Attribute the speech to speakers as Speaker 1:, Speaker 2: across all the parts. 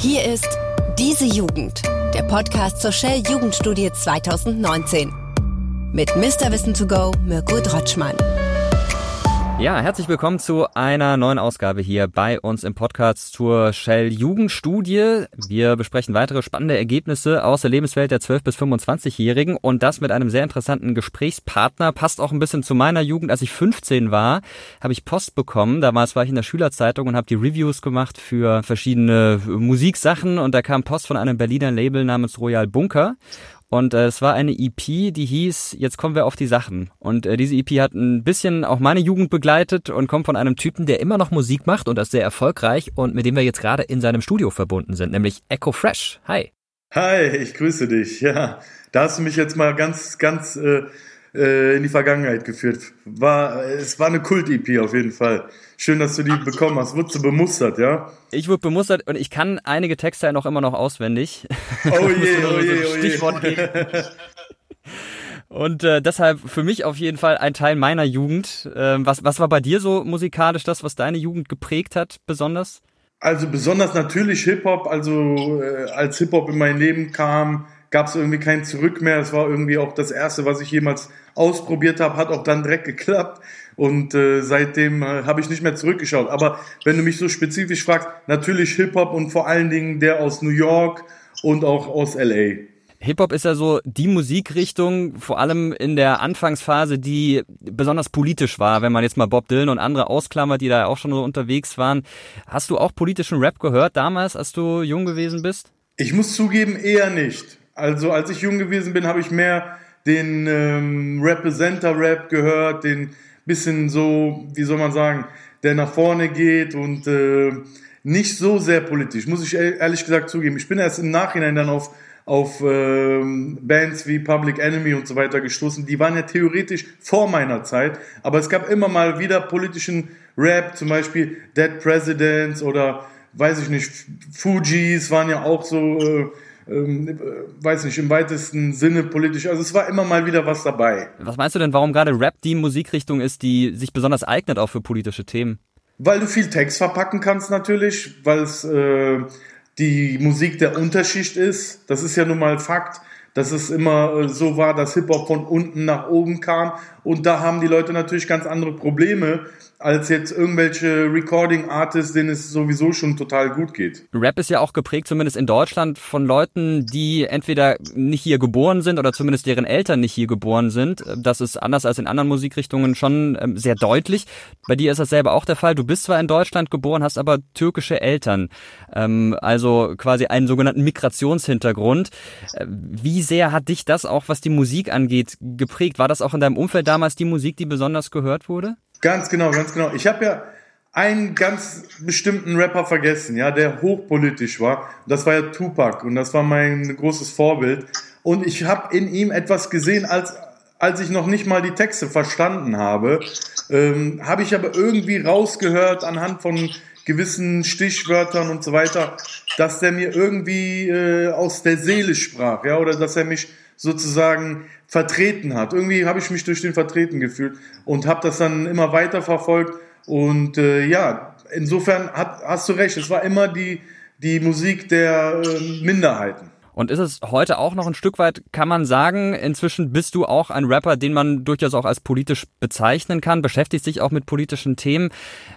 Speaker 1: Hier ist Diese Jugend, der Podcast zur Shell Jugendstudie 2019. Mit Mr. Wissen to go, Mirko Drotschmann.
Speaker 2: Ja, herzlich willkommen zu einer neuen Ausgabe hier bei uns im Podcast zur Shell Jugendstudie. Wir besprechen weitere spannende Ergebnisse aus der Lebenswelt der 12- bis 25-Jährigen und das mit einem sehr interessanten Gesprächspartner. Passt auch ein bisschen zu meiner Jugend. Als ich 15 war, habe ich Post bekommen. Damals war ich in der Schülerzeitung und habe die Reviews gemacht für verschiedene Musiksachen und da kam Post von einem Berliner Label namens Royal Bunker. Und äh, es war eine EP, die hieß Jetzt kommen wir auf die Sachen. Und äh, diese EP hat ein bisschen auch meine Jugend begleitet und kommt von einem Typen, der immer noch Musik macht und das sehr erfolgreich und mit dem wir jetzt gerade in seinem Studio verbunden sind, nämlich Echo Fresh. Hi.
Speaker 3: Hi, ich grüße dich. Ja, da hast du mich jetzt mal ganz, ganz äh, äh, in die Vergangenheit geführt. War, es war eine Kult-EP auf jeden Fall. Schön, dass du die bekommen hast. Wurdest du bemustert, ja?
Speaker 2: Ich wurde bemustert und ich kann einige Texte ja noch immer noch auswendig.
Speaker 3: Oh je, oh je, oh je.
Speaker 2: Stichwort geben. Und äh, deshalb für mich auf jeden Fall ein Teil meiner Jugend. Ähm, was, was war bei dir so musikalisch das, was deine Jugend geprägt hat, besonders?
Speaker 3: Also besonders natürlich Hip-Hop. Also äh, als Hip-Hop in mein Leben kam, gab es irgendwie kein Zurück mehr. Es war irgendwie auch das Erste, was ich jemals ausprobiert habe, hat auch dann direkt geklappt. Und äh, seitdem äh, habe ich nicht mehr zurückgeschaut. Aber wenn du mich so spezifisch fragst, natürlich Hip-Hop und vor allen Dingen der aus New York und auch aus LA.
Speaker 2: Hip-Hop ist ja so die Musikrichtung, vor allem in der Anfangsphase, die besonders politisch war, wenn man jetzt mal Bob Dylan und andere ausklammert, die da auch schon so unterwegs waren. Hast du auch politischen Rap gehört damals, als du jung gewesen bist?
Speaker 3: Ich muss zugeben, eher nicht. Also als ich jung gewesen bin, habe ich mehr den ähm, Representer-Rap gehört, den bisschen so, wie soll man sagen, der nach vorne geht und äh, nicht so sehr politisch, muss ich ehrlich gesagt zugeben. Ich bin erst im Nachhinein dann auf auf ähm, Bands wie Public Enemy und so weiter gestoßen. Die waren ja theoretisch vor meiner Zeit, aber es gab immer mal wieder politischen Rap, zum Beispiel Dead Presidents oder weiß ich nicht, Fujis waren ja auch so, äh, äh, weiß nicht, im weitesten Sinne politisch. Also es war immer mal wieder was dabei.
Speaker 2: Was meinst du denn, warum gerade Rap die Musikrichtung ist, die sich besonders eignet auch für politische Themen?
Speaker 3: Weil du viel Text verpacken kannst natürlich, weil es äh, die Musik der Unterschicht ist. Das ist ja nun mal Fakt, dass es immer äh, so war, dass Hip-Hop von unten nach oben kam. Und da haben die Leute natürlich ganz andere Probleme als jetzt irgendwelche Recording-Artists, denen es sowieso schon total gut geht.
Speaker 2: Rap ist ja auch geprägt, zumindest in Deutschland, von Leuten, die entweder nicht hier geboren sind oder zumindest deren Eltern nicht hier geboren sind. Das ist anders als in anderen Musikrichtungen schon ähm, sehr deutlich. Bei dir ist das selber auch der Fall. Du bist zwar in Deutschland geboren, hast aber türkische Eltern, ähm, also quasi einen sogenannten Migrationshintergrund. Äh, wie sehr hat dich das auch, was die Musik angeht, geprägt? War das auch in deinem Umfeld damals die Musik, die besonders gehört wurde?
Speaker 3: Ganz genau, ganz genau. Ich habe ja einen ganz bestimmten Rapper vergessen, ja, der hochpolitisch war. Das war ja Tupac und das war mein großes Vorbild. Und ich habe in ihm etwas gesehen, als als ich noch nicht mal die Texte verstanden habe, ähm, habe ich aber irgendwie rausgehört anhand von gewissen Stichwörtern und so weiter, dass der mir irgendwie äh, aus der Seele sprach, ja, oder dass er mich sozusagen vertreten hat. Irgendwie habe ich mich durch den vertreten gefühlt und habe das dann immer weiter verfolgt. Und äh, ja, insofern hat, hast du recht, es war immer die, die Musik der äh, Minderheiten.
Speaker 2: Und ist es heute auch noch ein Stück weit, kann man sagen, inzwischen bist du auch ein Rapper, den man durchaus auch als politisch bezeichnen kann, beschäftigt sich auch mit politischen Themen.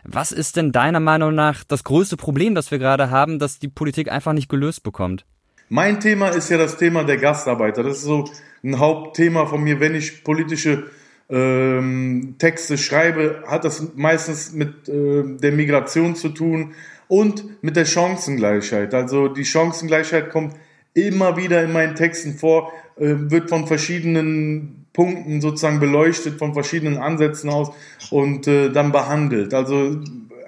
Speaker 2: Was ist denn deiner Meinung nach das größte Problem, das wir gerade haben, dass die Politik einfach nicht gelöst bekommt?
Speaker 3: Mein Thema ist ja das Thema der Gastarbeiter. Das ist so ein Hauptthema von mir, wenn ich politische ähm, Texte schreibe, hat das meistens mit äh, der Migration zu tun und mit der Chancengleichheit. Also die Chancengleichheit kommt immer wieder in meinen Texten vor, äh, wird von verschiedenen Punkten sozusagen beleuchtet, von verschiedenen Ansätzen aus und äh, dann behandelt. Also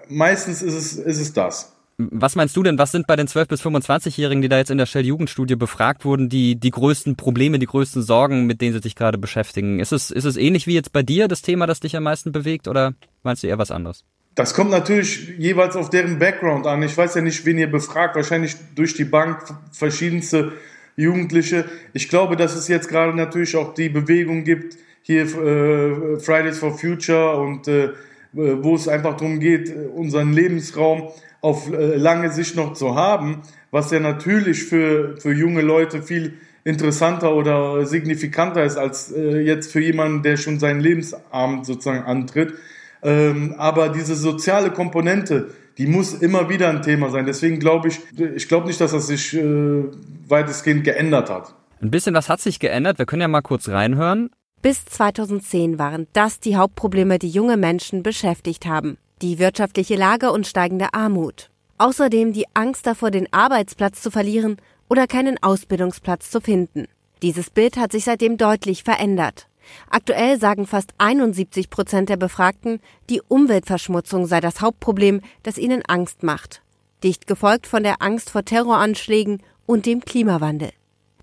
Speaker 3: meistens ist es, ist es das.
Speaker 2: Was meinst du denn, was sind bei den 12- bis 25-Jährigen, die da jetzt in der Shell-Jugendstudie befragt wurden, die, die größten Probleme, die größten Sorgen, mit denen sie sich gerade beschäftigen? Ist es, ist es ähnlich wie jetzt bei dir, das Thema, das dich am meisten bewegt, oder meinst du eher was anderes?
Speaker 3: Das kommt natürlich jeweils auf deren Background an. Ich weiß ja nicht, wen ihr befragt, wahrscheinlich durch die Bank verschiedenste Jugendliche. Ich glaube, dass es jetzt gerade natürlich auch die Bewegung gibt, hier äh, Fridays for Future und äh, wo es einfach darum geht, unseren Lebensraum auf äh, lange Sicht noch zu haben, was ja natürlich für, für junge Leute viel interessanter oder signifikanter ist als äh, jetzt für jemanden, der schon seinen Lebensabend sozusagen antritt. Ähm, aber diese soziale Komponente, die muss immer wieder ein Thema sein. Deswegen glaube ich, ich glaube nicht, dass das sich äh, weitestgehend geändert hat.
Speaker 2: Ein bisschen was hat sich geändert. Wir können ja mal kurz reinhören.
Speaker 1: Bis 2010 waren das die Hauptprobleme, die junge Menschen beschäftigt haben. Die wirtschaftliche Lage und steigende Armut. Außerdem die Angst davor, den Arbeitsplatz zu verlieren oder keinen Ausbildungsplatz zu finden. Dieses Bild hat sich seitdem deutlich verändert. Aktuell sagen fast 71 Prozent der Befragten, die Umweltverschmutzung sei das Hauptproblem, das ihnen Angst macht. Dicht gefolgt von der Angst vor Terroranschlägen und dem Klimawandel.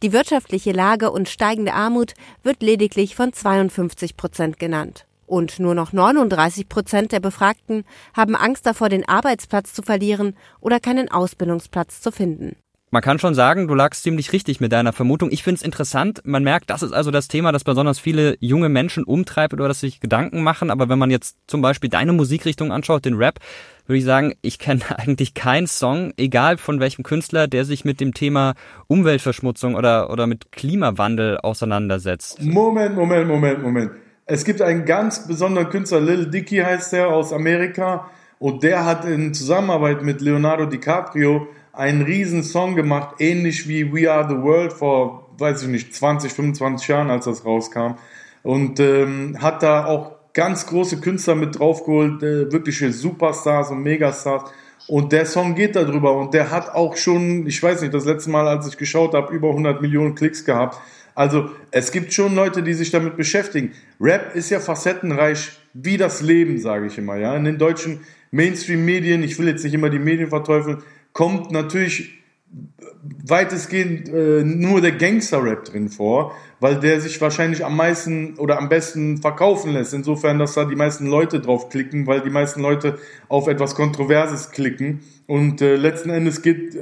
Speaker 1: Die wirtschaftliche Lage und steigende Armut wird lediglich von 52 Prozent genannt. Und nur noch 39 Prozent der Befragten haben Angst davor, den Arbeitsplatz zu verlieren oder keinen Ausbildungsplatz zu finden.
Speaker 2: Man kann schon sagen, du lagst ziemlich richtig mit deiner Vermutung. Ich finde es interessant. Man merkt, das ist also das Thema, das besonders viele junge Menschen umtreibt oder das sich Gedanken machen. Aber wenn man jetzt zum Beispiel deine Musikrichtung anschaut, den Rap, würde ich sagen, ich kenne eigentlich keinen Song, egal von welchem Künstler, der sich mit dem Thema Umweltverschmutzung oder, oder mit Klimawandel auseinandersetzt.
Speaker 3: Moment, Moment, Moment, Moment. Es gibt einen ganz besonderen Künstler, Lil Dicky heißt der, aus Amerika. Und der hat in Zusammenarbeit mit Leonardo DiCaprio einen riesen Song gemacht, ähnlich wie We Are the World vor, weiß ich nicht, 20, 25 Jahren, als das rauskam. Und ähm, hat da auch ganz große Künstler mit draufgeholt, äh, wirkliche Superstars und Megastars. Und der Song geht darüber und der hat auch schon, ich weiß nicht, das letzte Mal, als ich geschaut habe, über 100 Millionen Klicks gehabt. Also es gibt schon Leute, die sich damit beschäftigen. Rap ist ja facettenreich wie das Leben, sage ich immer. Ja, in den deutschen Mainstream-Medien, ich will jetzt nicht immer die Medien verteufeln, kommt natürlich weitestgehend äh, nur der Gangster-Rap drin vor, weil der sich wahrscheinlich am meisten oder am besten verkaufen lässt. Insofern, dass da die meisten Leute drauf klicken, weil die meisten Leute auf etwas Kontroverses klicken. Und äh, letzten Endes geht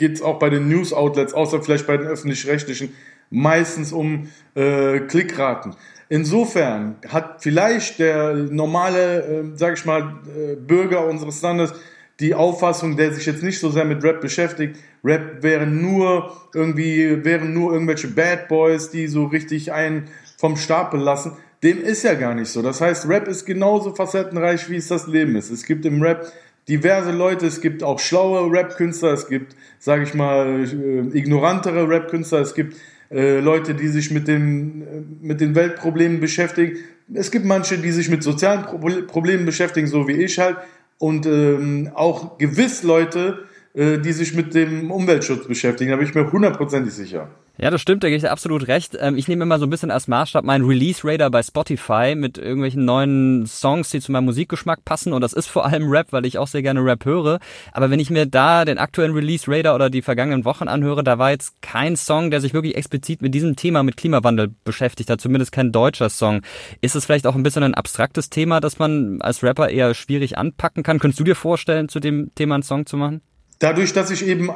Speaker 3: es auch bei den News-Outlets, außer vielleicht bei den öffentlich-rechtlichen, meistens um äh, Klickraten. Insofern hat vielleicht der normale, äh, sag ich mal, äh, Bürger unseres Landes die Auffassung, der sich jetzt nicht so sehr mit Rap beschäftigt, Rap wären nur irgendwie, wären nur irgendwelche Bad Boys, die so richtig einen vom Stapel lassen. Dem ist ja gar nicht so. Das heißt, Rap ist genauso facettenreich, wie es das Leben ist. Es gibt im Rap diverse Leute, es gibt auch schlaue Rap-Künstler, es gibt, sage ich mal, äh, ignorantere Rap-Künstler, es gibt äh, Leute, die sich mit, dem, äh, mit den Weltproblemen beschäftigen. Es gibt manche, die sich mit sozialen Problemen beschäftigen, so wie ich halt und ähm, auch gewiss Leute, äh, die sich mit dem Umweltschutz beschäftigen. Da bin ich mir hundertprozentig sicher.
Speaker 2: Ja, das stimmt, da gebe ich absolut recht. Ähm, ich nehme immer so ein bisschen als Maßstab meinen Release-Radar bei Spotify mit irgendwelchen neuen Songs, die zu meinem Musikgeschmack passen. Und das ist vor allem Rap, weil ich auch sehr gerne Rap höre. Aber wenn ich mir da den aktuellen Release-Radar oder die vergangenen Wochen anhöre, da war jetzt kein Song, der sich wirklich explizit mit diesem Thema, mit Klimawandel beschäftigt hat. Zumindest kein deutscher Song. Ist es vielleicht auch ein bisschen ein abstraktes Thema, das man als Rapper eher schwierig anpacken kann? Könntest du dir vorstellen, zu dem Thema einen Song zu machen?
Speaker 3: Dadurch, dass ich eben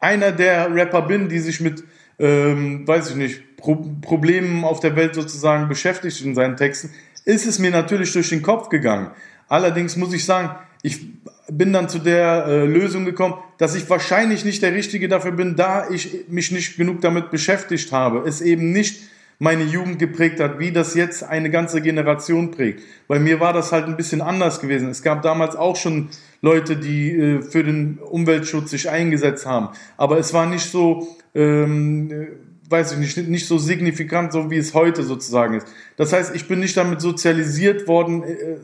Speaker 3: einer der Rapper bin, die sich mit ähm, weiß ich nicht, Pro Problemen auf der Welt sozusagen beschäftigt in seinen Texten, ist es mir natürlich durch den Kopf gegangen. Allerdings muss ich sagen, ich bin dann zu der äh, Lösung gekommen, dass ich wahrscheinlich nicht der Richtige dafür bin, da ich mich nicht genug damit beschäftigt habe. Es eben nicht meine Jugend geprägt hat, wie das jetzt eine ganze Generation prägt. Bei mir war das halt ein bisschen anders gewesen. Es gab damals auch schon Leute, die äh, für den Umweltschutz sich eingesetzt haben. Aber es war nicht so, ähm, äh, weiß ich nicht, nicht so signifikant, so wie es heute sozusagen ist. Das heißt, ich bin nicht damit sozialisiert worden, äh,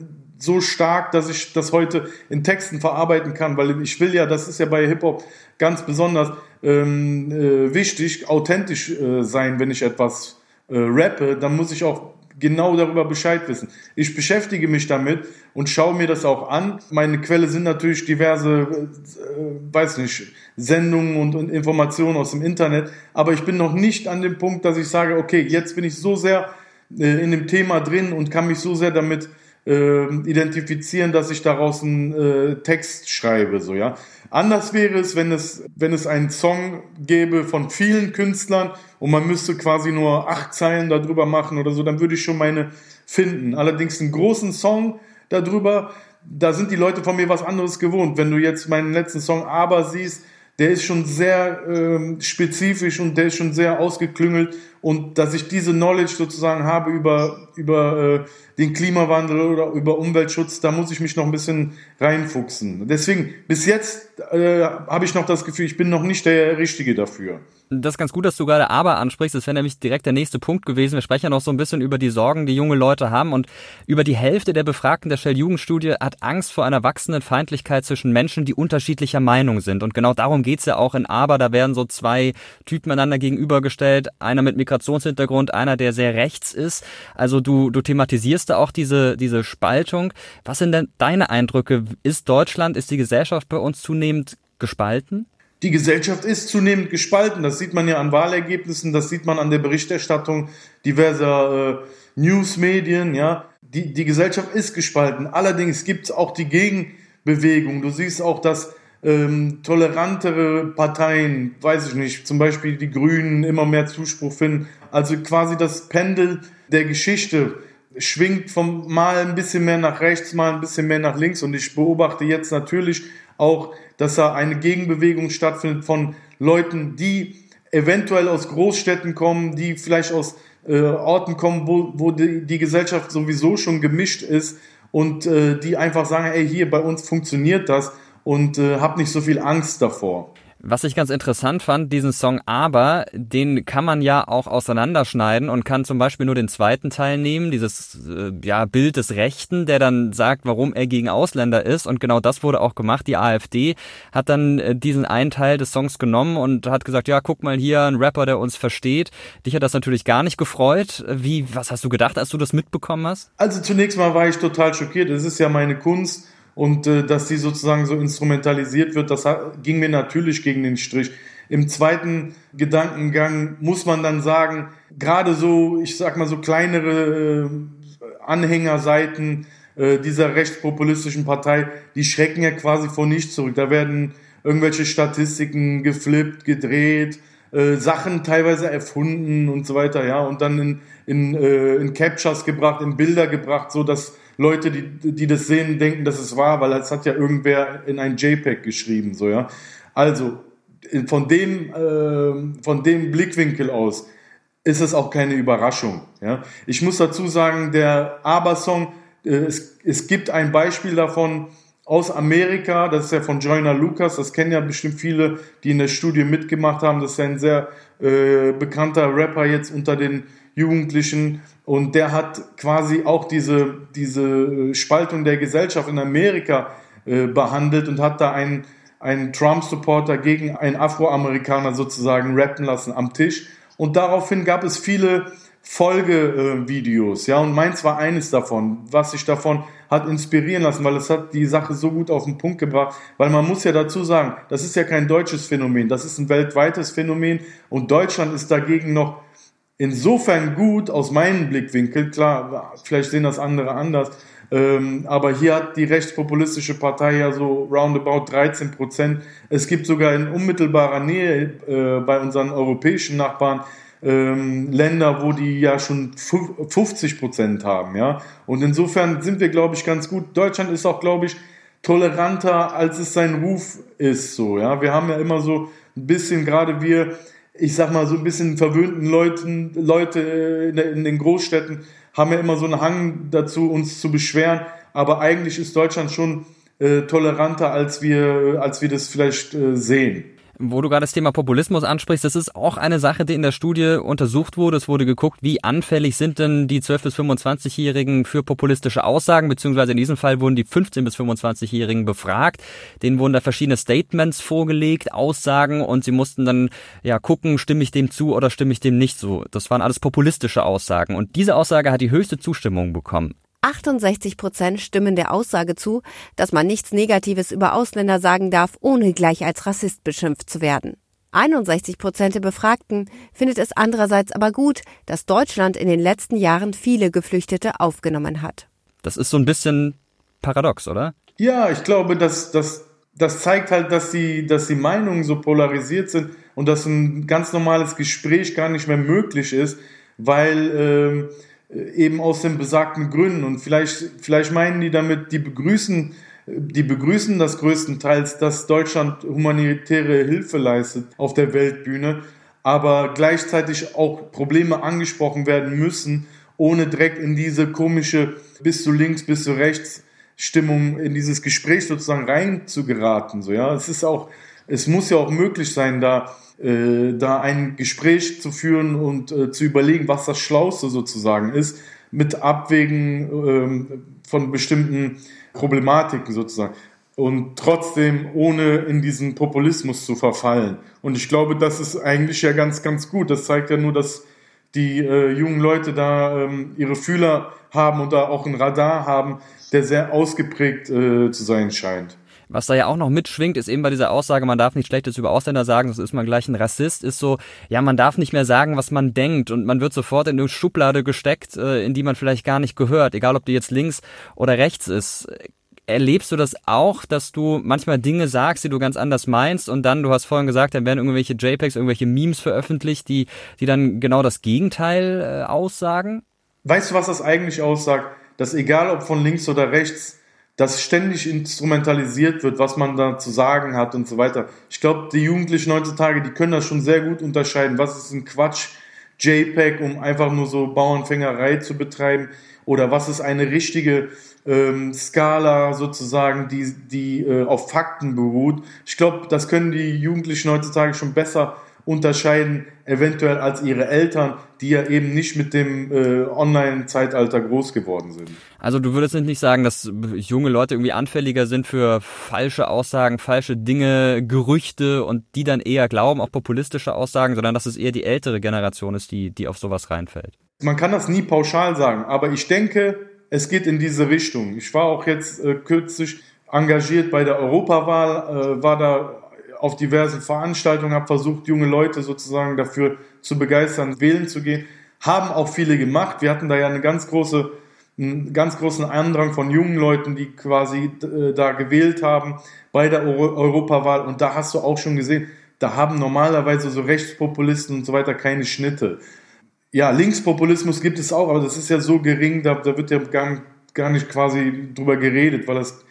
Speaker 3: so stark, dass ich das heute in Texten verarbeiten kann, weil ich will ja, das ist ja bei Hip-Hop ganz besonders ähm, äh, wichtig, authentisch äh, sein, wenn ich etwas äh, rappe, dann muss ich auch genau darüber Bescheid wissen. Ich beschäftige mich damit und schaue mir das auch an. Meine Quelle sind natürlich diverse, äh, weiß nicht, Sendungen und, und, Informationen aus dem Internet. Aber ich bin noch nicht an dem Punkt, dass ich sage, okay, jetzt bin ich so sehr äh, in dem Thema drin und kann mich so sehr damit äh, identifizieren, dass ich daraus einen äh, Text schreibe, so ja. Anders wäre es, wenn es, wenn es einen Song gäbe von vielen Künstlern und man müsste quasi nur acht Zeilen darüber machen oder so, dann würde ich schon meine finden. Allerdings einen großen Song darüber, da sind die Leute von mir was anderes gewohnt. Wenn du jetzt meinen letzten Song Aber siehst, der ist schon sehr ähm, spezifisch und der ist schon sehr ausgeklüngelt und dass ich diese Knowledge sozusagen habe über, über äh, den Klimawandel oder über Umweltschutz, da muss ich mich noch ein bisschen reinfuchsen. Deswegen, bis jetzt äh, habe ich noch das Gefühl, ich bin noch nicht der Richtige dafür.
Speaker 2: Das ist ganz gut, dass du gerade aber ansprichst. Das wäre nämlich direkt der nächste Punkt gewesen. Wir sprechen ja noch so ein bisschen über die Sorgen, die junge Leute haben. Und über die Hälfte der Befragten der Shell-Jugendstudie hat Angst vor einer wachsenden Feindlichkeit zwischen Menschen, die unterschiedlicher Meinung sind. Und genau darum geht's ja auch in Aber. Da werden so zwei Typen einander gegenübergestellt. Einer mit Migrationshintergrund, einer, der sehr rechts ist. Also du, du thematisierst da auch diese, diese Spaltung. Was sind denn deine Eindrücke? Ist Deutschland, ist die Gesellschaft bei uns zunehmend gespalten?
Speaker 3: Die Gesellschaft ist zunehmend gespalten. Das sieht man ja an Wahlergebnissen, das sieht man an der Berichterstattung diverser äh, Newsmedien. Ja, die, die Gesellschaft ist gespalten. Allerdings gibt es auch die Gegenbewegung. Du siehst auch, dass ähm, tolerantere Parteien, weiß ich nicht, zum Beispiel die Grünen immer mehr Zuspruch finden. Also quasi das Pendel der Geschichte schwingt vom mal ein bisschen mehr nach rechts, mal ein bisschen mehr nach links. Und ich beobachte jetzt natürlich auch, dass da eine Gegenbewegung stattfindet von Leuten, die eventuell aus Großstädten kommen, die vielleicht aus äh, Orten kommen, wo, wo die, die, Gesellschaft sowieso schon gemischt ist und äh, die einfach sagen, ey, hier bei uns funktioniert das und äh, hab nicht so viel Angst davor.
Speaker 2: Was ich ganz interessant fand, diesen Song Aber, den kann man ja auch auseinanderschneiden und kann zum Beispiel nur den zweiten Teil nehmen, dieses äh, ja, Bild des Rechten, der dann sagt, warum er gegen Ausländer ist. Und genau das wurde auch gemacht. Die AfD hat dann äh, diesen einen Teil des Songs genommen und hat gesagt, ja, guck mal hier, ein Rapper, der uns versteht. Dich hat das natürlich gar nicht gefreut. Wie, was hast du gedacht, als du das mitbekommen hast?
Speaker 3: Also zunächst mal war ich total schockiert. Es ist ja meine Kunst und äh, dass sie sozusagen so instrumentalisiert wird, das ging mir natürlich gegen den Strich. Im zweiten Gedankengang muss man dann sagen, gerade so, ich sag mal so kleinere äh, Anhängerseiten äh, dieser rechtspopulistischen Partei, die schrecken ja quasi vor nichts zurück. Da werden irgendwelche Statistiken geflippt, gedreht, äh, Sachen teilweise erfunden und so weiter, ja, und dann in, in, äh, in Captures gebracht, in Bilder gebracht, so dass Leute, die, die das sehen, denken, dass es wahr, weil das hat ja irgendwer in ein JPEG geschrieben, so, ja. Also, von dem, äh, von dem Blickwinkel aus ist es auch keine Überraschung, ja. Ich muss dazu sagen, der Aber-Song, äh, es, es gibt ein Beispiel davon, aus Amerika, das ist ja von Joyner Lucas, das kennen ja bestimmt viele, die in der Studie mitgemacht haben. Das ist ein sehr äh, bekannter Rapper jetzt unter den Jugendlichen. Und der hat quasi auch diese, diese Spaltung der Gesellschaft in Amerika äh, behandelt und hat da einen, einen Trump-Supporter gegen einen Afroamerikaner sozusagen rappen lassen am Tisch. Und daraufhin gab es viele Folgevideos, ja, und meins war eines davon, was sich davon hat inspirieren lassen, weil es hat die Sache so gut auf den Punkt gebracht, weil man muss ja dazu sagen, das ist ja kein deutsches Phänomen, das ist ein weltweites Phänomen. Und Deutschland ist dagegen noch insofern gut aus meinem Blickwinkel, klar, vielleicht sehen das andere anders, ähm, aber hier hat die rechtspopulistische Partei ja so roundabout 13 Prozent. Es gibt sogar in unmittelbarer Nähe äh, bei unseren europäischen Nachbarn ähm, Länder, wo die ja schon 50 Prozent haben, ja. Und insofern sind wir, glaube ich, ganz gut. Deutschland ist auch, glaube ich, toleranter, als es sein Ruf ist, so, ja. Wir haben ja immer so ein bisschen, gerade wir, ich sag mal, so ein bisschen verwöhnten Leuten, Leute in, den Großstädten haben ja immer so einen Hang dazu, uns zu beschweren. Aber eigentlich ist Deutschland schon äh, toleranter, als wir, als wir das vielleicht äh, sehen.
Speaker 2: Wo du gerade das Thema Populismus ansprichst, das ist auch eine Sache, die in der Studie untersucht wurde. Es wurde geguckt, wie anfällig sind denn die 12- bis 25-Jährigen für populistische Aussagen, beziehungsweise in diesem Fall wurden die 15- bis 25-Jährigen befragt. Denen wurden da verschiedene Statements vorgelegt, Aussagen und sie mussten dann ja gucken, stimme ich dem zu oder stimme ich dem nicht zu. Das waren alles populistische Aussagen und diese Aussage hat die höchste Zustimmung bekommen.
Speaker 1: 68 Prozent stimmen der Aussage zu, dass man nichts Negatives über Ausländer sagen darf, ohne gleich als Rassist beschimpft zu werden. 61 Prozent der Befragten findet es andererseits aber gut, dass Deutschland in den letzten Jahren viele Geflüchtete aufgenommen hat.
Speaker 2: Das ist so ein bisschen paradox, oder?
Speaker 3: Ja, ich glaube, dass das das zeigt halt, dass die, dass die Meinungen so polarisiert sind und dass ein ganz normales Gespräch gar nicht mehr möglich ist, weil ähm, eben aus den besagten Gründen. Und vielleicht, vielleicht meinen die damit, die begrüßen, die begrüßen das größtenteils, dass Deutschland humanitäre Hilfe leistet auf der Weltbühne, aber gleichzeitig auch Probleme angesprochen werden müssen, ohne direkt in diese komische bis zu links, bis zu rechts Stimmung in dieses Gespräch sozusagen rein zu geraten. So, ja, es ist auch, es muss ja auch möglich sein, da äh, da ein Gespräch zu führen und äh, zu überlegen, was das Schlauste sozusagen ist, mit Abwägen ähm, von bestimmten Problematiken sozusagen. Und trotzdem ohne in diesen Populismus zu verfallen. Und ich glaube, das ist eigentlich ja ganz, ganz gut. Das zeigt ja nur, dass die äh, jungen Leute da ähm, ihre Fühler haben und da auch ein Radar haben, der sehr ausgeprägt äh, zu sein scheint.
Speaker 2: Was da ja auch noch mitschwingt, ist eben bei dieser Aussage, man darf nicht Schlechtes über Ausländer sagen, das ist man gleich ein Rassist, ist so, ja, man darf nicht mehr sagen, was man denkt und man wird sofort in eine Schublade gesteckt, äh, in die man vielleicht gar nicht gehört, egal ob die jetzt links oder rechts ist. Erlebst du das auch, dass du manchmal Dinge sagst, die du ganz anders meinst und dann, du hast vorhin gesagt, dann werden irgendwelche JPEGs, irgendwelche Memes veröffentlicht, die, die dann genau das Gegenteil äh, aussagen?
Speaker 3: Weißt du, was das eigentlich aussagt? Dass egal ob von links oder rechts, dass ständig instrumentalisiert wird, was man da zu sagen hat und so weiter. Ich glaube, die Jugendlichen heutzutage, die können das schon sehr gut unterscheiden. Was ist ein Quatsch JPEG, um einfach nur so Bauernfängerei zu betreiben? Oder was ist eine richtige ähm, Skala sozusagen, die, die äh, auf Fakten beruht? Ich glaube, das können die Jugendlichen heutzutage schon besser unterscheiden, eventuell als ihre Eltern, die ja eben nicht mit dem äh, Online-Zeitalter groß geworden sind.
Speaker 2: Also du würdest nicht sagen, dass junge Leute irgendwie anfälliger sind für falsche Aussagen, falsche Dinge, Gerüchte und die dann eher glauben, auch populistische Aussagen, sondern dass es eher die ältere Generation ist, die, die auf sowas reinfällt.
Speaker 3: Man kann das nie pauschal sagen, aber ich denke, es geht in diese Richtung. Ich war auch jetzt äh, kürzlich engagiert bei der Europawahl, äh, war da auf diverse Veranstaltungen, habe versucht, junge Leute sozusagen dafür zu begeistern, wählen zu gehen. Haben auch viele gemacht. Wir hatten da ja eine ganz große, einen ganz großen Andrang von jungen Leuten, die quasi äh, da gewählt haben bei der Euro Europawahl. Und da hast du auch schon gesehen, da haben normalerweise so Rechtspopulisten und so weiter keine Schnitte. Ja, Linkspopulismus gibt es auch, aber das ist ja so gering, da, da wird ja gar, gar nicht quasi drüber geredet, weil das,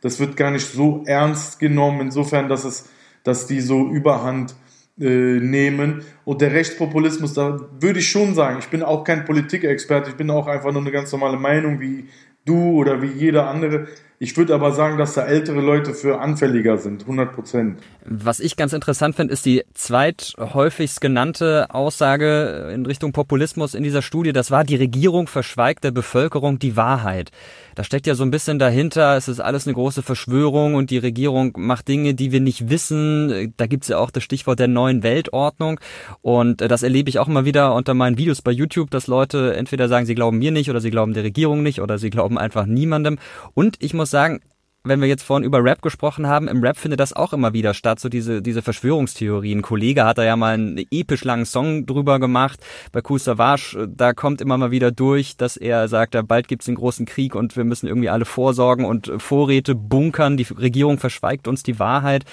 Speaker 3: das wird gar nicht so ernst genommen, insofern, dass es dass die so Überhand äh, nehmen. Und der Rechtspopulismus, da würde ich schon sagen, ich bin auch kein Politikexperte, ich bin auch einfach nur eine ganz normale Meinung wie du oder wie jeder andere. Ich würde aber sagen, dass da ältere Leute für anfälliger sind, 100 Prozent.
Speaker 2: Was ich ganz interessant finde, ist die zweithäufigst genannte Aussage in Richtung Populismus in dieser Studie. Das war, die Regierung verschweigt der Bevölkerung die Wahrheit. Da steckt ja so ein bisschen dahinter, es ist alles eine große Verschwörung und die Regierung macht Dinge, die wir nicht wissen. Da gibt's ja auch das Stichwort der neuen Weltordnung. Und das erlebe ich auch immer wieder unter meinen Videos bei YouTube, dass Leute entweder sagen, sie glauben mir nicht oder sie glauben der Regierung nicht oder sie glauben einfach niemandem. Und ich muss sagen, wenn wir jetzt vorhin über Rap gesprochen haben, im Rap findet das auch immer wieder statt, so diese, diese Verschwörungstheorien. Ein Kollege hat da ja mal einen episch langen Song drüber gemacht. Bei Kool Savage, da kommt immer mal wieder durch, dass er sagt, ja, bald gibt's den großen Krieg und wir müssen irgendwie alle vorsorgen und Vorräte bunkern. Die Regierung verschweigt uns die Wahrheit.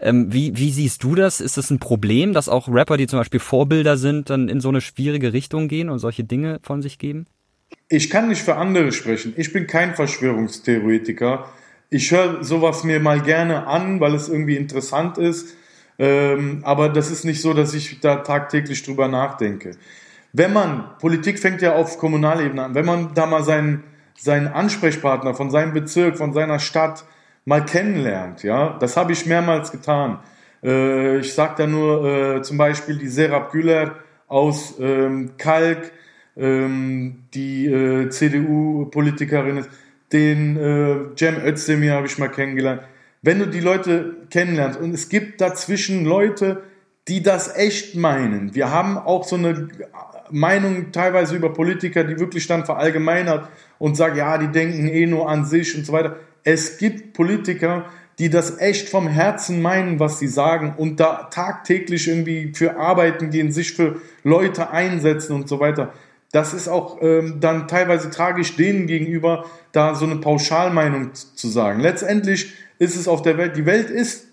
Speaker 2: Ähm, wie, wie siehst du das? Ist das ein Problem, dass auch Rapper, die zum Beispiel Vorbilder sind, dann in so eine schwierige Richtung gehen und solche Dinge von sich geben?
Speaker 3: Ich kann nicht für andere sprechen. Ich bin kein Verschwörungstheoretiker ich höre sowas mir mal gerne an, weil es irgendwie interessant ist. Ähm, aber das ist nicht so, dass ich da tagtäglich drüber nachdenke. Wenn man, Politik fängt ja auf Kommunalebene an, wenn man da mal seinen, seinen Ansprechpartner von seinem Bezirk, von seiner Stadt mal kennenlernt, ja, das habe ich mehrmals getan. Äh, ich sage da nur äh, zum Beispiel die Serap Güler aus ähm, Kalk, ähm, die äh, CDU-Politikerin ist den äh, Cem Özdemir habe ich mal kennengelernt. Wenn du die Leute kennenlernst und es gibt dazwischen Leute, die das echt meinen. Wir haben auch so eine Meinung teilweise über Politiker, die wirklich dann verallgemeinert und sagen, ja, die denken eh nur an sich und so weiter. Es gibt Politiker, die das echt vom Herzen meinen, was sie sagen und da tagtäglich irgendwie für arbeiten gehen, sich für Leute einsetzen und so weiter das ist auch ähm, dann teilweise tragisch denen gegenüber, da so eine Pauschalmeinung zu sagen. Letztendlich ist es auf der Welt, die Welt ist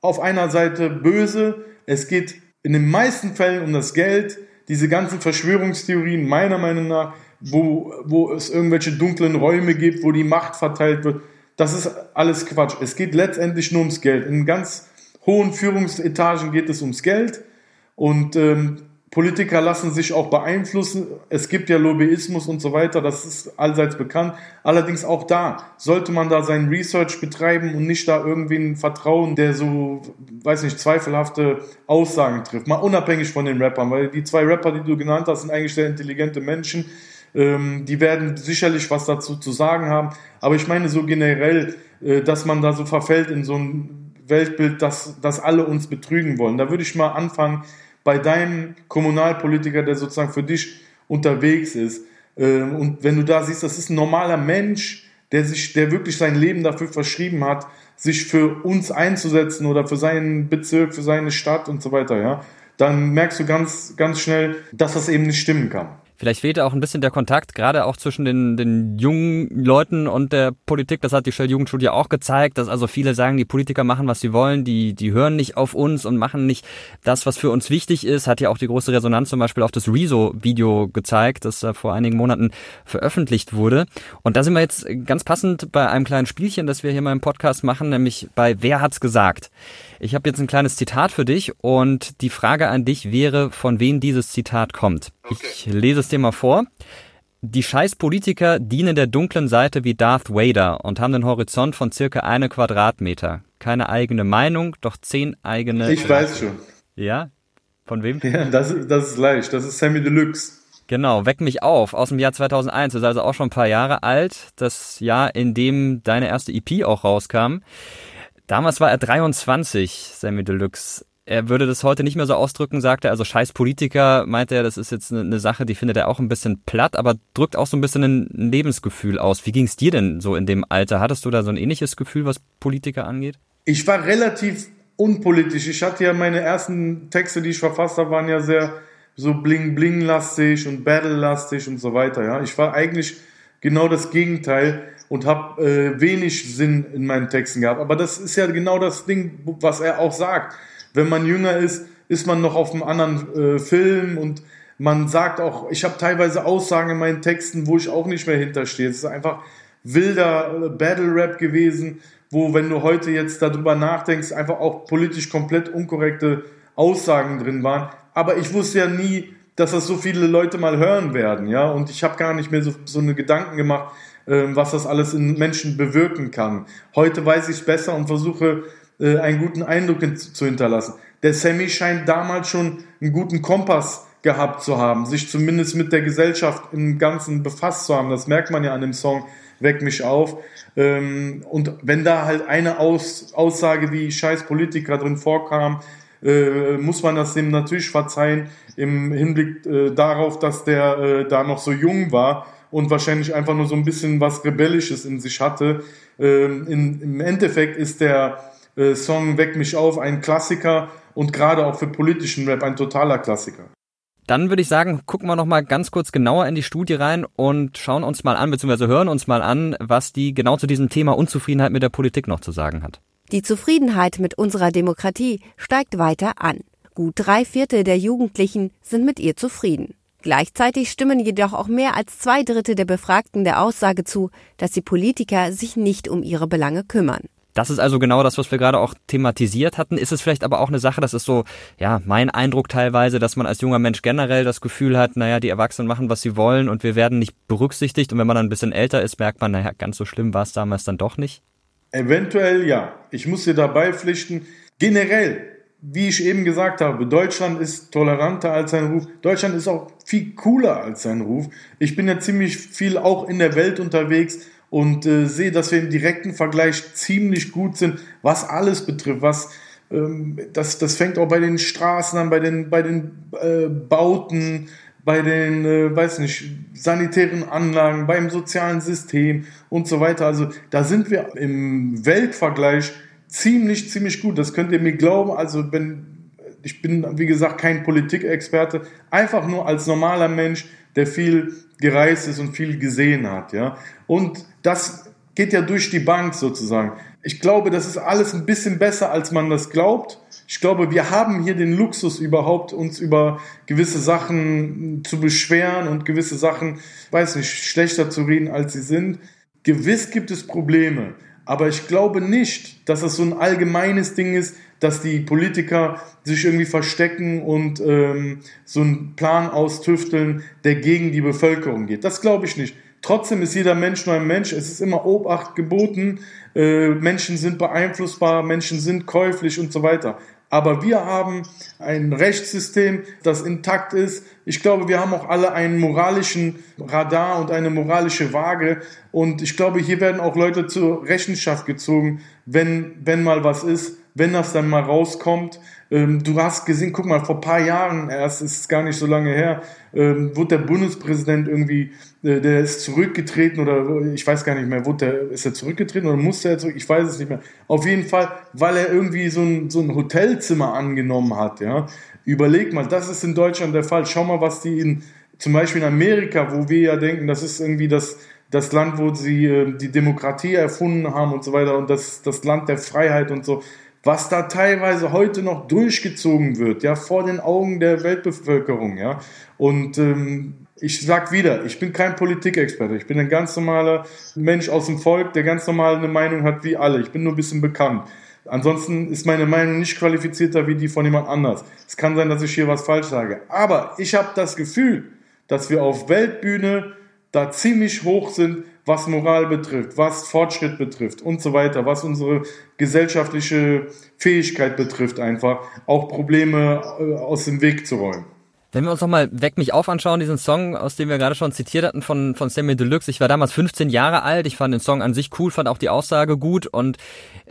Speaker 3: auf einer Seite böse, es geht in den meisten Fällen um das Geld, diese ganzen Verschwörungstheorien meiner Meinung nach wo, wo es irgendwelche dunklen Räume gibt, wo die Macht verteilt wird. Das ist alles Quatsch. Es geht letztendlich nur ums Geld. In ganz hohen Führungsetagen geht es ums Geld und ähm, Politiker lassen sich auch beeinflussen. Es gibt ja Lobbyismus und so weiter, das ist allseits bekannt. Allerdings auch da sollte man da sein Research betreiben und nicht da irgendwie ein Vertrauen, der so, weiß nicht, zweifelhafte Aussagen trifft. Mal unabhängig von den Rappern, weil die zwei Rapper, die du genannt hast, sind eigentlich sehr intelligente Menschen. Ähm, die werden sicherlich was dazu zu sagen haben. Aber ich meine so generell, äh, dass man da so verfällt in so ein Weltbild, dass, dass alle uns betrügen wollen. Da würde ich mal anfangen, bei deinem Kommunalpolitiker, der sozusagen für dich unterwegs ist. Ähm, und wenn du da siehst, das ist ein normaler Mensch, der sich, der wirklich sein Leben dafür verschrieben hat, sich für uns einzusetzen oder für seinen Bezirk, für seine Stadt und so weiter, ja, dann merkst du ganz, ganz schnell, dass das eben nicht stimmen kann.
Speaker 2: Vielleicht fehlt auch ein bisschen der Kontakt, gerade auch zwischen den, den jungen Leuten und der Politik. Das hat die Shell-Jugendstudie auch gezeigt, dass also viele sagen, die Politiker machen, was sie wollen, die, die hören nicht auf uns und machen nicht das, was für uns wichtig ist. Hat ja auch die große Resonanz zum Beispiel auf das Rezo-Video gezeigt, das äh, vor einigen Monaten veröffentlicht wurde. Und da sind wir jetzt ganz passend bei einem kleinen Spielchen, das wir hier mal im Podcast machen, nämlich bei Wer hat's gesagt? Ich habe jetzt ein kleines Zitat für dich und die Frage an dich wäre, von wem dieses Zitat kommt. Okay. Ich lese es dir mal vor. Die Scheißpolitiker dienen der dunklen Seite wie Darth Vader und haben den Horizont von circa eine Quadratmeter. Keine eigene Meinung, doch zehn eigene.
Speaker 3: Ich weiß schon.
Speaker 2: Ja? Von wem?
Speaker 3: Ja, das, das ist leicht. Das ist Sammy Deluxe.
Speaker 2: Genau, Weck mich auf aus dem Jahr 2001. Das ist also auch schon ein paar Jahre alt. Das Jahr, in dem deine erste EP auch rauskam. Damals war er 23, Sammy Deluxe. Er würde das heute nicht mehr so ausdrücken, sagt er. Also scheiß Politiker, meint er, das ist jetzt eine, Sache, die findet er auch ein bisschen platt, aber drückt auch so ein bisschen ein Lebensgefühl aus. Wie ging es dir denn so in dem Alter? Hattest du da so ein ähnliches Gefühl, was Politiker angeht?
Speaker 3: Ich war relativ unpolitisch. Ich hatte ja meine ersten Texte, die ich verfasst habe, waren ja sehr so bling-bling-lastig und battle-lastig und so weiter. Ja, ich war eigentlich genau das Gegenteil und habe äh, wenig Sinn in meinen Texten gehabt. Aber das ist ja genau das Ding, was er auch sagt. Wenn man jünger ist, ist man noch auf einem anderen äh, Film und man sagt auch, ich habe teilweise Aussagen in meinen Texten, wo ich auch nicht mehr hinterstehe. Es ist einfach wilder äh, Battle Rap gewesen, wo, wenn du heute jetzt darüber nachdenkst, einfach auch politisch komplett unkorrekte Aussagen drin waren. Aber ich wusste ja nie, dass das so viele Leute mal hören werden, ja. Und ich habe gar nicht mehr so, so eine Gedanken gemacht, ähm, was das alles in Menschen bewirken kann. Heute weiß ich es besser und versuche äh, einen guten Eindruck zu hinterlassen. Der Sammy scheint damals schon einen guten Kompass gehabt zu haben, sich zumindest mit der Gesellschaft im Ganzen befasst zu haben. Das merkt man ja an dem Song Weck mich auf. Ähm, und wenn da halt eine Aussage wie Scheiß Politiker drin vorkam, äh, muss man das dem natürlich verzeihen im Hinblick äh, darauf, dass der da noch so jung war und wahrscheinlich einfach nur so ein bisschen was Rebellisches in sich hatte. Ähm, in, Im Endeffekt ist der äh, Song Weck mich auf ein Klassiker und gerade auch für politischen Rap ein totaler Klassiker.
Speaker 2: Dann würde ich sagen, gucken wir noch mal ganz kurz genauer in die Studie rein und schauen uns mal an, beziehungsweise hören uns mal an, was die genau zu diesem Thema Unzufriedenheit mit der Politik noch zu sagen hat.
Speaker 1: Die Zufriedenheit mit unserer Demokratie steigt weiter an. Gut drei Viertel der Jugendlichen sind mit ihr zufrieden. Gleichzeitig stimmen jedoch auch mehr als zwei Drittel der Befragten der Aussage zu, dass die Politiker sich nicht um ihre Belange kümmern.
Speaker 2: Das ist also genau das, was wir gerade auch thematisiert hatten. Ist es vielleicht aber auch eine Sache, das ist so, ja, mein Eindruck teilweise, dass man als junger Mensch generell das Gefühl hat, naja, die Erwachsenen machen, was sie wollen und wir werden nicht berücksichtigt. Und wenn man dann ein bisschen älter ist, merkt man, naja, ganz so schlimm war es damals dann doch nicht.
Speaker 3: Eventuell ja. Ich muss dir dabei pflichten. Generell wie ich eben gesagt habe, Deutschland ist toleranter als sein Ruf. Deutschland ist auch viel cooler als sein Ruf. Ich bin ja ziemlich viel auch in der Welt unterwegs und äh, sehe, dass wir im direkten Vergleich ziemlich gut sind, was alles betrifft, was ähm, das, das fängt auch bei den Straßen an, bei den, bei den äh, Bauten, bei den, äh, weiß nicht, sanitären Anlagen, beim sozialen System und so weiter. Also da sind wir im Weltvergleich ziemlich, ziemlich gut. Das könnt ihr mir glauben. Also wenn ich bin, wie gesagt, kein Politikexperte, einfach nur als normaler Mensch, der viel gereist ist und viel gesehen hat, ja. Und das geht ja durch die Bank sozusagen. Ich glaube, das ist alles ein bisschen besser, als man das glaubt. Ich glaube, wir haben hier den Luxus überhaupt, uns über gewisse Sachen zu beschweren und gewisse Sachen, weiß nicht, schlechter zu reden, als sie sind. Gewiss gibt es Probleme, aber ich glaube nicht, dass das so ein allgemeines Ding ist, dass die Politiker sich irgendwie verstecken und ähm, so einen Plan austüfteln, der gegen die Bevölkerung geht. Das glaube ich nicht. Trotzdem ist jeder Mensch nur ein Mensch. Es ist immer Obacht geboten. Äh, Menschen sind beeinflussbar, Menschen sind käuflich und so weiter. Aber wir haben ein Rechtssystem, das intakt ist. Ich glaube, wir haben auch alle einen moralischen Radar und eine moralische Waage. Und ich glaube, hier werden auch Leute zur Rechenschaft gezogen, wenn, wenn mal was ist wenn das dann mal rauskommt. Ähm, du hast gesehen, guck mal, vor paar Jahren, erst ist es gar nicht so lange her, ähm, wurde der Bundespräsident irgendwie, der ist zurückgetreten oder ich weiß gar nicht mehr, wurde der, ist er zurückgetreten oder musste er zurück? Ich weiß es nicht mehr. Auf jeden Fall, weil er irgendwie so ein, so ein Hotelzimmer angenommen hat, ja. Überleg mal, das ist in Deutschland der Fall. Schau mal, was die in, zum Beispiel in Amerika, wo wir ja denken, das ist irgendwie das, das Land, wo sie äh, die Demokratie erfunden haben und so weiter und das, das Land der Freiheit und so was da teilweise heute noch durchgezogen wird, ja, vor den Augen der Weltbevölkerung, ja. Und ähm, ich sag wieder, ich bin kein Politikexperte, ich bin ein ganz normaler Mensch aus dem Volk, der ganz normal eine Meinung hat wie alle. Ich bin nur ein bisschen bekannt. Ansonsten ist meine Meinung nicht qualifizierter wie die von jemand anders. Es kann sein, dass ich hier was falsch sage. Aber ich habe das Gefühl, dass wir auf Weltbühne da ziemlich hoch sind, was Moral betrifft, was Fortschritt betrifft und so weiter, was unsere gesellschaftliche Fähigkeit betrifft, einfach auch Probleme äh, aus dem Weg zu räumen.
Speaker 2: Wenn wir uns nochmal Weck mich auf anschauen, diesen Song, aus dem wir gerade schon zitiert hatten von, von Sammy Deluxe. Ich war damals 15 Jahre alt. Ich fand den Song an sich cool, fand auch die Aussage gut. Und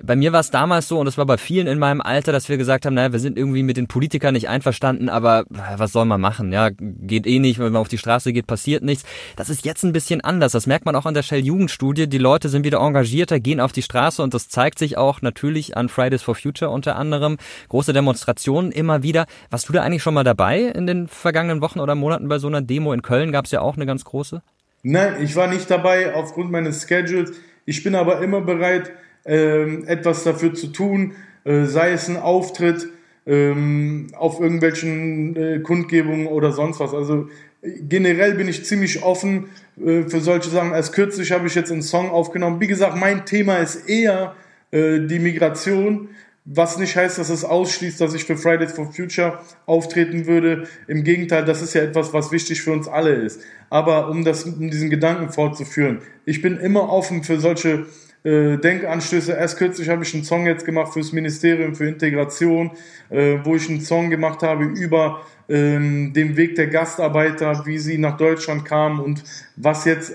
Speaker 2: bei mir war es damals so, und es war bei vielen in meinem Alter, dass wir gesagt haben, naja, wir sind irgendwie mit den Politikern nicht einverstanden, aber was soll man machen? Ja, geht eh nicht, wenn man auf die Straße geht, passiert nichts. Das ist jetzt ein bisschen anders. Das merkt man auch an der Shell-Jugendstudie. Die Leute sind wieder engagierter, gehen auf die Straße und das zeigt sich auch natürlich an Fridays for Future unter anderem. Große Demonstrationen immer wieder. Warst du da eigentlich schon mal dabei in den vergangenen Wochen oder Monaten bei so einer Demo in Köln gab es ja auch eine ganz große?
Speaker 3: Nein, ich war nicht dabei aufgrund meines Schedules. Ich bin aber immer bereit, ähm, etwas dafür zu tun, äh, sei es ein Auftritt ähm, auf irgendwelchen äh, Kundgebungen oder sonst was. Also generell bin ich ziemlich offen äh, für solche Sachen. Erst kürzlich habe ich jetzt einen Song aufgenommen. Wie gesagt, mein Thema ist eher äh, die Migration. Was nicht heißt, dass es ausschließt, dass ich für Fridays for Future auftreten würde. Im Gegenteil, das ist ja etwas, was wichtig für uns alle ist. Aber um das, um diesen Gedanken fortzuführen, ich bin immer offen für solche äh, Denkanstöße. Erst kürzlich habe ich einen Song jetzt gemacht fürs Ministerium für Integration, äh, wo ich einen Song gemacht habe über ähm, den Weg der Gastarbeiter, wie sie nach Deutschland kamen und was jetzt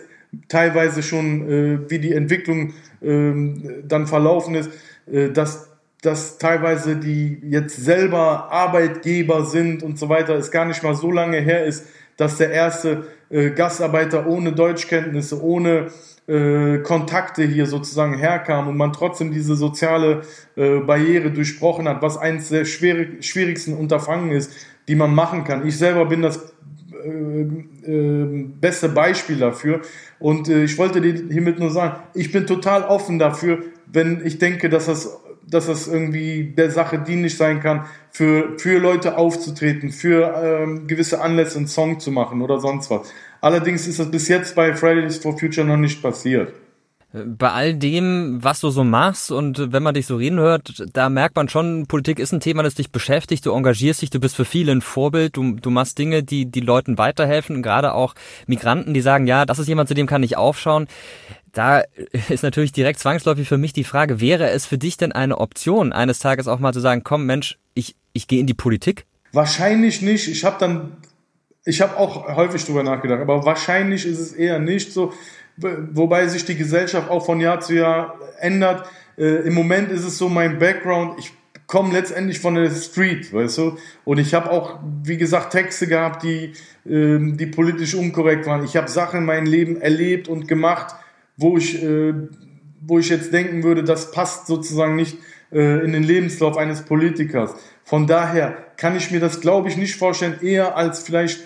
Speaker 3: teilweise schon, äh, wie die Entwicklung ähm, dann verlaufen ist, äh, dass dass teilweise die jetzt selber Arbeitgeber sind und so weiter, es gar nicht mal so lange her ist, dass der erste äh, Gastarbeiter ohne Deutschkenntnisse, ohne äh, Kontakte hier sozusagen herkam und man trotzdem diese soziale äh, Barriere durchbrochen hat, was eines der schwierig, schwierigsten Unterfangen ist, die man machen kann. Ich selber bin das äh, äh, beste Beispiel dafür. Und äh, ich wollte dir hiermit nur sagen, ich bin total offen dafür, wenn ich denke, dass das dass das irgendwie der Sache dienlich sein kann, für, für Leute aufzutreten, für ähm, gewisse Anlässe einen Song zu machen oder sonst was. Allerdings ist das bis jetzt bei Fridays for Future noch nicht passiert.
Speaker 2: Bei all dem, was du so machst und wenn man dich so reden hört, da merkt man schon, Politik ist ein Thema, das dich beschäftigt, du engagierst dich, du bist für viele ein Vorbild, du, du machst Dinge, die die Leuten weiterhelfen, gerade auch Migranten, die sagen, ja, das ist jemand, zu dem kann ich aufschauen. Da ist natürlich direkt zwangsläufig für mich die Frage, wäre es für dich denn eine Option, eines Tages auch mal zu sagen, komm Mensch, ich, ich gehe in die Politik?
Speaker 3: Wahrscheinlich nicht. Ich habe dann, ich habe auch häufig drüber nachgedacht, aber wahrscheinlich ist es eher nicht so, wobei sich die Gesellschaft auch von Jahr zu Jahr ändert. Äh, Im Moment ist es so mein Background, ich komme letztendlich von der Street, weißt du? Und ich habe auch, wie gesagt, Texte gehabt, die, äh, die politisch unkorrekt waren. Ich habe Sachen in meinem Leben erlebt und gemacht, wo ich, äh, wo ich jetzt denken würde, das passt sozusagen nicht äh, in den Lebenslauf eines Politikers. Von daher kann ich mir das, glaube ich, nicht vorstellen, eher als vielleicht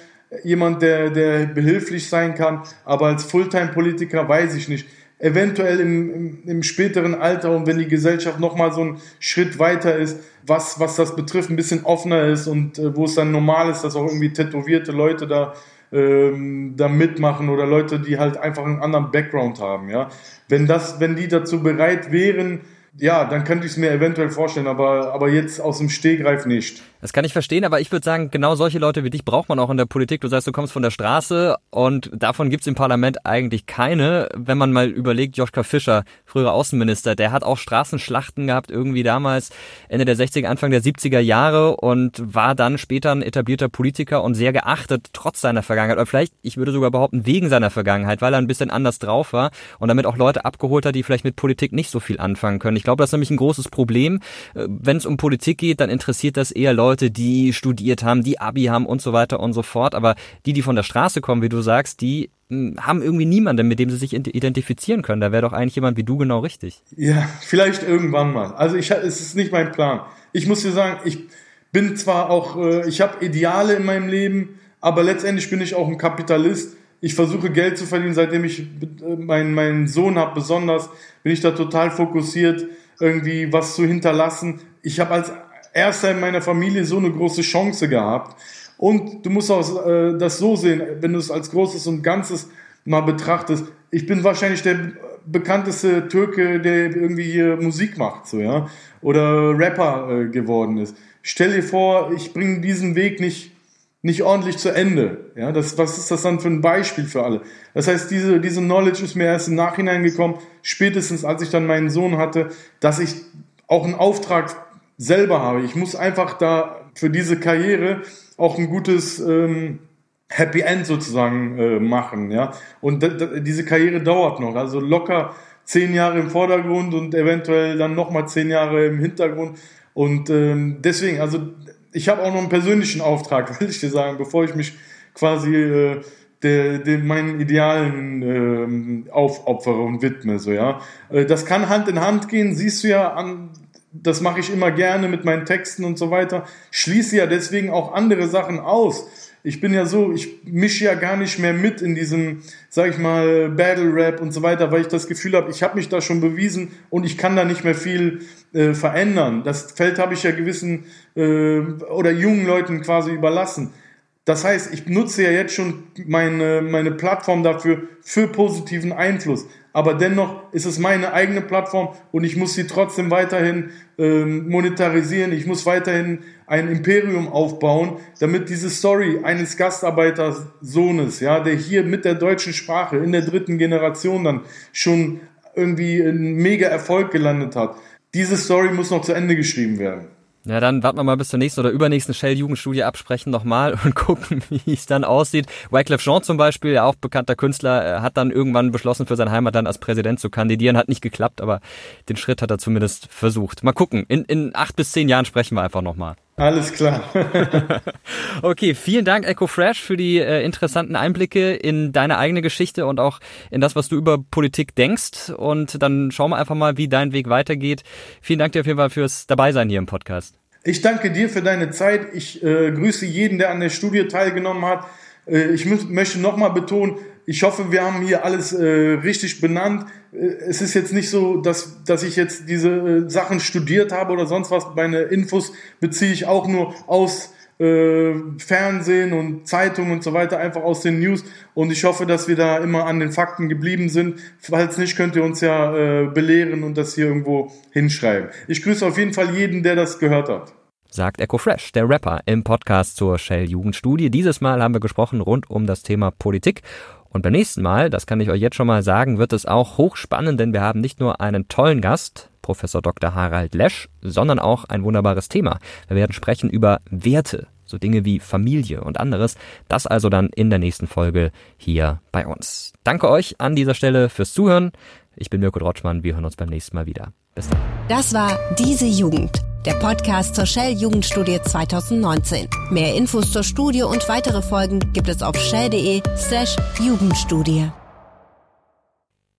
Speaker 3: jemand, der, der behilflich sein kann, aber als Fulltime-Politiker weiß ich nicht. eventuell im, im, im späteren Alter und wenn die Gesellschaft nochmal so einen Schritt weiter ist, was, was das betrifft, ein bisschen offener ist und äh, wo es dann normal ist, dass auch irgendwie tätowierte Leute da ähm, da mitmachen oder Leute, die halt einfach einen anderen Background haben, ja. Wenn das, wenn die dazu bereit wären, ja, dann könnte ich es mir eventuell vorstellen, aber, aber jetzt aus dem Stehgreif nicht.
Speaker 2: Das kann ich verstehen, aber ich würde sagen, genau solche Leute wie dich braucht man auch in der Politik. Du sagst, du kommst von der Straße und davon gibt's im Parlament eigentlich keine. Wenn man mal überlegt, Joschka Fischer, früherer Außenminister, der hat auch Straßenschlachten gehabt, irgendwie damals Ende der 60er, Anfang der 70er Jahre und war dann später ein etablierter Politiker und sehr geachtet, trotz seiner Vergangenheit. Oder vielleicht, ich würde sogar behaupten, wegen seiner Vergangenheit, weil er ein bisschen anders drauf war und damit auch Leute abgeholt hat, die vielleicht mit Politik nicht so viel anfangen können. Ich glaube, das ist nämlich ein großes Problem. Äh, wenn es um Politik geht, dann interessiert das eher Leute, Leute, die studiert haben, die Abi haben und so weiter und so fort. Aber die, die von der Straße kommen, wie du sagst, die hm, haben irgendwie niemanden, mit dem sie sich identifizieren können. Da wäre doch eigentlich jemand wie du genau richtig.
Speaker 3: Ja, vielleicht irgendwann mal. Also ich, es ist nicht mein Plan. Ich muss dir sagen, ich bin zwar auch, äh, ich habe Ideale in meinem Leben, aber letztendlich bin ich auch ein Kapitalist. Ich versuche Geld zu verdienen, seitdem ich äh, meinen, meinen Sohn habe. Besonders bin ich da total fokussiert, irgendwie was zu hinterlassen. Ich habe als erster in meiner Familie so eine große Chance gehabt. Und du musst auch äh, das so sehen, wenn du es als Großes und Ganzes mal betrachtest. Ich bin wahrscheinlich der bekannteste Türke, der irgendwie hier Musik macht, so ja, oder Rapper äh, geworden ist. Stell dir vor, ich bringe diesen Weg nicht nicht ordentlich zu Ende. Ja, das, was ist das dann für ein Beispiel für alle? Das heißt, diese, diese Knowledge ist mir erst im Nachhinein gekommen, spätestens als ich dann meinen Sohn hatte, dass ich auch einen Auftrag selber habe. Ich muss einfach da für diese Karriere auch ein gutes ähm, Happy End sozusagen äh, machen, ja. Und diese Karriere dauert noch, also locker zehn Jahre im Vordergrund und eventuell dann nochmal zehn Jahre im Hintergrund. Und ähm, deswegen, also ich habe auch noch einen persönlichen Auftrag, will ich dir sagen, bevor ich mich quasi äh, der, der meinen Idealen ähm, aufopfere und widme, so ja. Äh, das kann Hand in Hand gehen, siehst du ja an das mache ich immer gerne mit meinen Texten und so weiter, schließe ja deswegen auch andere Sachen aus. Ich bin ja so, ich mische ja gar nicht mehr mit in diesem, sag ich mal, Battle Rap und so weiter, weil ich das Gefühl habe, ich habe mich da schon bewiesen und ich kann da nicht mehr viel äh, verändern. Das Feld habe ich ja gewissen äh, oder jungen Leuten quasi überlassen. Das heißt, ich nutze ja jetzt schon meine, meine Plattform dafür für positiven Einfluss aber dennoch ist es meine eigene Plattform und ich muss sie trotzdem weiterhin ähm, monetarisieren. Ich muss weiterhin ein Imperium aufbauen, damit diese Story eines Gastarbeitersohnes, ja, der hier mit der deutschen Sprache in der dritten Generation dann schon irgendwie einen mega Erfolg gelandet hat. Diese Story muss noch zu Ende geschrieben werden.
Speaker 2: Ja, dann warten wir mal bis zur nächsten oder übernächsten Shell-Jugendstudie absprechen nochmal und gucken, wie es dann aussieht. Wyclef Jean zum Beispiel, ja auch bekannter Künstler, äh, hat dann irgendwann beschlossen, für sein Heimatland als Präsident zu kandidieren. Hat nicht geklappt, aber den Schritt hat er zumindest versucht. Mal gucken, in, in acht bis zehn Jahren sprechen wir einfach nochmal.
Speaker 3: Alles klar.
Speaker 2: okay, vielen Dank, Echo Fresh, für die äh, interessanten Einblicke in deine eigene Geschichte und auch in das, was du über Politik denkst. Und dann schauen wir einfach mal, wie dein Weg weitergeht. Vielen Dank dir auf jeden Fall fürs Dabeisein hier im Podcast.
Speaker 3: Ich danke dir für deine Zeit. Ich äh, grüße jeden, der an der Studie teilgenommen hat. Äh, ich möchte nochmal betonen, ich hoffe, wir haben hier alles äh, richtig benannt. Äh, es ist jetzt nicht so, dass, dass ich jetzt diese äh, Sachen studiert habe oder sonst was. Meine Infos beziehe ich auch nur aus äh, Fernsehen und Zeitungen und so weiter, einfach aus den News. Und ich hoffe, dass wir da immer an den Fakten geblieben sind. Falls nicht, könnt ihr uns ja äh, belehren und das hier irgendwo hinschreiben. Ich grüße auf jeden Fall jeden, der das gehört hat
Speaker 2: sagt Echo Fresh, der Rapper, im Podcast zur Shell Jugendstudie. Dieses Mal haben wir gesprochen rund um das Thema Politik. Und beim nächsten Mal, das kann ich euch jetzt schon mal sagen, wird es auch hochspannend, denn wir haben nicht nur einen tollen Gast, Professor Dr. Harald Lesch, sondern auch ein wunderbares Thema. Wir werden sprechen über Werte, so Dinge wie Familie und anderes. Das also dann in der nächsten Folge hier bei uns. Danke euch an dieser Stelle fürs Zuhören. Ich bin Mirko Drotschmann. Wir hören uns beim nächsten Mal wieder. Bis dann.
Speaker 1: Das war Diese Jugend der Podcast zur Shell Jugendstudie 2019. Mehr Infos zur Studie und weitere Folgen gibt es auf shell.de slash Jugendstudie.